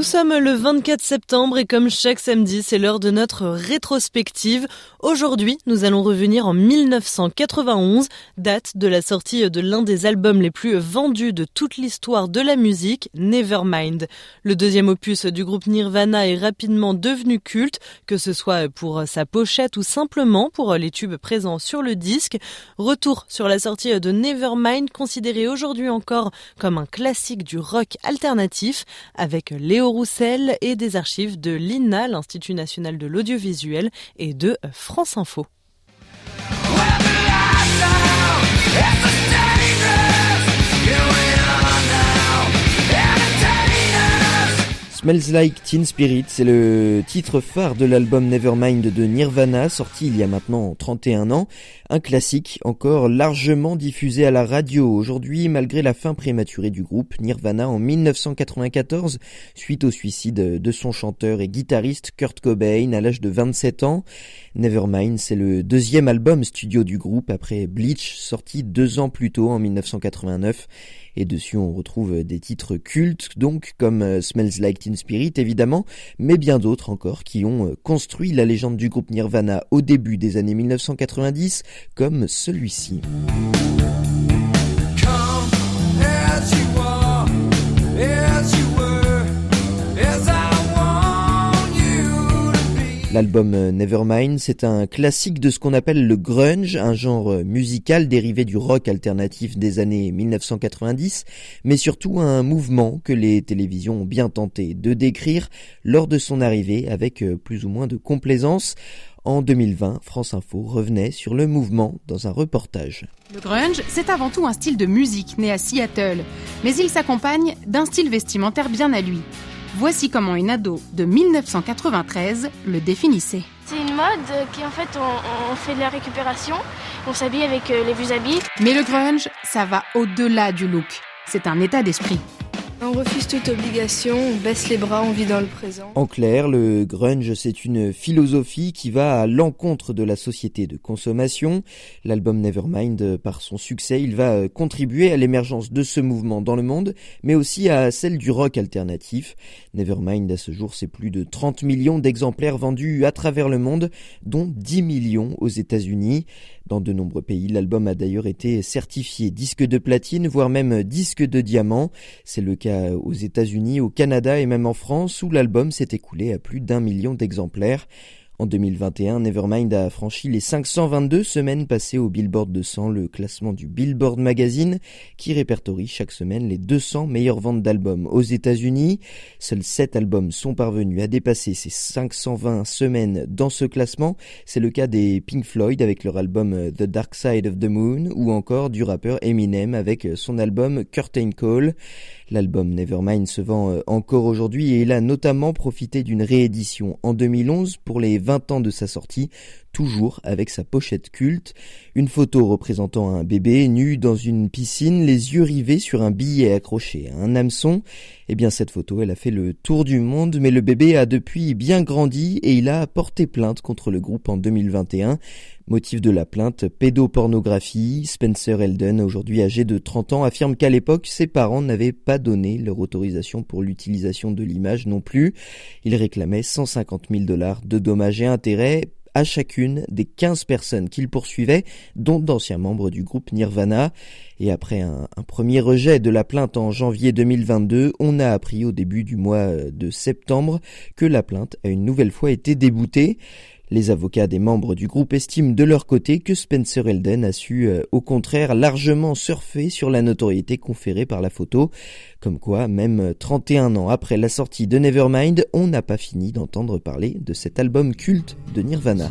Nous sommes le 24 septembre et comme chaque samedi, c'est l'heure de notre rétrospective. Aujourd'hui, nous allons revenir en 1991, date de la sortie de l'un des albums les plus vendus de toute l'histoire de la musique, Nevermind. Le deuxième opus du groupe Nirvana est rapidement devenu culte, que ce soit pour sa pochette ou simplement pour les tubes présents sur le disque. Retour sur la sortie de Nevermind, considéré aujourd'hui encore comme un classique du rock alternatif, avec Léo Et des archives de l'INA, l'Institut national de l'audiovisuel, et de France Info. Smells Like Teen Spirit, c'est le titre phare de l'album Nevermind de Nirvana, sorti il y a maintenant 31 ans. Un classique encore largement diffusé à la radio aujourd'hui, malgré la fin prématurée du groupe Nirvana en 1994, suite au suicide de son chanteur et guitariste Kurt Cobain à l'âge de 27 ans. Nevermind, c'est le deuxième album studio du groupe après Bleach, sorti deux ans plus tôt en 1989 et dessus on retrouve des titres cultes donc comme euh, Smells Like Teen Spirit évidemment, mais bien d'autres encore qui ont euh, construit la légende du groupe Nirvana au début des années 1990 comme celui-ci. L'album euh, Nevermind, c'est un classique de ce qu'on appelle le grunge, un genre euh, musical dérivé du rock alternatif des années 1990, mais surtout un mouvement que les télévisions ont bien tenté de décrire lors de son arrivée avec euh, plus ou moins de complaisance. En 2020, France Info revenait sur le mouvement dans un reportage. Le grunge, c'est avant tout un style de musique né à Seattle, mais il s'accompagne d'un style vestimentaire bien à lui. Voici comment une ado de 1993 le définissait. C'est une mode qui en fait on, fait de la récupération, on s'habille avec euh, les vieux habits. Mais le grunge, ça va au-delà du look. C'est un état d'esprit. On refuse toute obligation, on baisse les bras, on vit dans le présent. En clair, le grunge, c'est une philosophie qui va à l'encontre de la société de consommation. L'album Nevermind, par son succès, il va contribuer à l'émergence de ce mouvement dans le monde, mais aussi à celle du rock alternatif. Nevermind, à ce jour, c'est plus de 30 millions d'exemplaires vendus à travers le monde, dont 10 millions aux États-Unis. Dans de nombreux pays, l'album a d'ailleurs été certifié disque de platine, voire même disque de diamant. C'est le cas aux États-Unis, au Canada et même en France, où l'album s'est écoulé à plus d'un million d'exemplaires. En 2021, Nevermind a franchi les 522 semaines passées au Billboard 200, le classement du Billboard Magazine, qui répertorie chaque semaine les 200 meilleures ventes d'albums aux États-Unis. Seuls 7 albums sont parvenus à dépasser ces 520 semaines dans ce classement. C'est le cas des Pink Floyd avec leur album The Dark Side of the Moon, ou encore du rappeur Eminem avec son album Curtain Call. L'album Nevermind se vend euh, encore aujourd'hui et il a notamment profité d'une réédition en 2011 pour les 20 ans de sa sortie, toujours avec sa pochette culte, une photo représentant un bébé nu dans une piscine, les yeux rivés sur un billet accroché à un hameçon. Eh bien cette photo, elle a fait le tour du monde, mais le bébé a depuis bien grandi et il a porté plainte contre le groupe en 2021. Motif de la plainte, pédopornographie. Spencer Elden, aujourd'hui âgé de 30 ans, affirme qu'à l'époque, ses parents n'avaient pas donné leur autorisation pour l'utilisation de l'image non plus. Il réclamait 150 000 dollars de dommages et intérêts à chacune des 15 personnes qu'il poursuivait, dont d'anciens membres du groupe Nirvana. Et après un, un, premier rejet de la plainte en janvier 2022, on a appris au début du mois de septembre que la plainte a une nouvelle fois été déboutée. Les avocats des membres du groupe estiment de leur côté que Spencer Elden a su euh, au contraire largement surfer sur la notoriété conférée par la photo, comme quoi même 31 ans après la sortie de Nevermind, on n'a pas fini d'entendre parler de cet album culte de Nirvana.